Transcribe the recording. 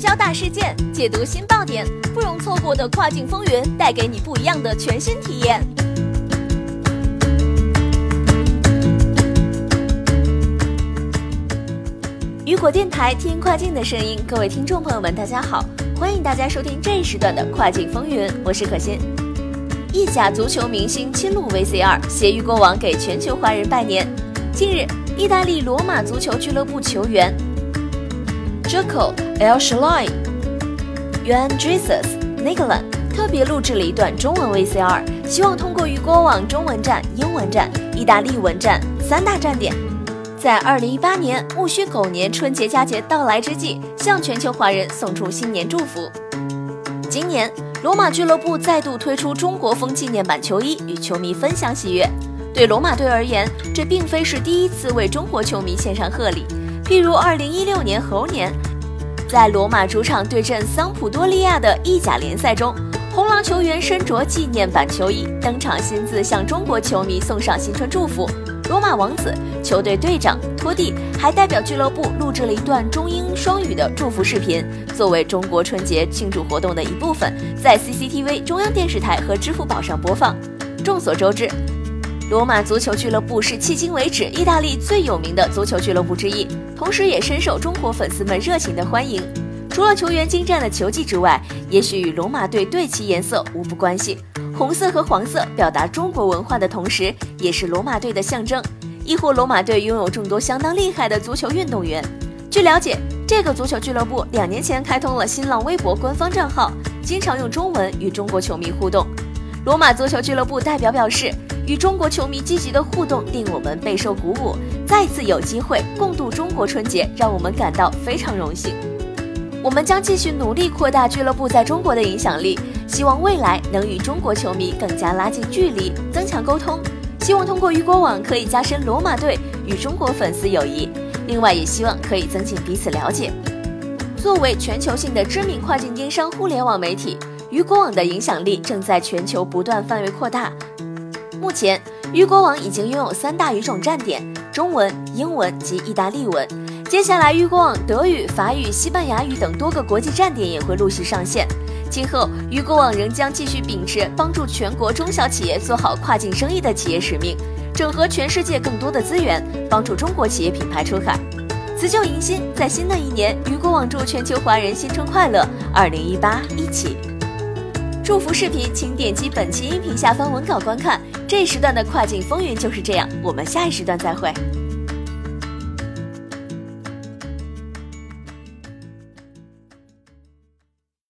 交大事件，解读新爆点，不容错过的跨境风云，带给你不一样的全新体验。雨果电台，听跨境的声音。各位听众朋友们，大家好，欢迎大家收听这一时段的跨境风云，我是可心。意甲足球明星亲录 VCR，携雨果网给全球华人拜年。近日，意大利罗马足球俱乐部球员。Jaco El Shaloy、Yuan Jesus Nicolan 特别录制了一段中文 VCR，希望通过雨果网中文站、英文站、意大利文站三大站点，在二零一八年戊戌狗年春节佳节到来之际，向全球华人送出新年祝福。今年，罗马俱乐部再度推出中国风纪念版球衣，与球迷分享喜悦。对罗马队而言，这并非是第一次为中国球迷献上贺礼。譬如2016年猴年，在罗马主场对阵桑普多利亚的意甲联赛中，红狼球员身着纪念版球衣登场，亲自向中国球迷送上新春祝福。罗马王子、球队队长托蒂还代表俱乐部录制了一段中英双语的祝福视频，作为中国春节庆祝活动的一部分，在 CCTV 中央电视台和支付宝上播放。众所周知。罗马足球俱乐部是迄今为止意大利最有名的足球俱乐部之一，同时也深受中国粉丝们热情的欢迎。除了球员精湛的球技之外，也许与罗马队队旗颜色无不关系。红色和黄色表达中国文化的同时，也是罗马队的象征。亦或罗马队拥有众多相当厉害的足球运动员。据了解，这个足球俱乐部两年前开通了新浪微博官方账号，经常用中文与中国球迷互动。罗马足球俱乐部代表表示。与中国球迷积极的互动令我们备受鼓舞，再次有机会共度中国春节，让我们感到非常荣幸。我们将继续努力扩大俱乐部在中国的影响力，希望未来能与中国球迷更加拉近距离，增强沟通。希望通过雨果网可以加深罗马队与中国粉丝友谊，另外也希望可以增进彼此了解。作为全球性的知名跨境电商互联网媒体，雨果网的影响力正在全球不断范围扩大。目前，鱼果网已经拥有三大语种站点：中文、英文及意大利文。接下来，鱼果网德语、法语、西班牙语等多个国际站点也会陆续上线。今后，鱼果网仍将继续秉持帮助全国中小企业做好跨境生意的企业使命，整合全世界更多的资源，帮助中国企业品牌出海。辞旧迎新，在新的一年，鱼果网祝全球华人新春快乐！二零一八，一起！祝福视频，请点击本期音频下方文稿观看。这时段的跨境风云就是这样，我们下一时段再会。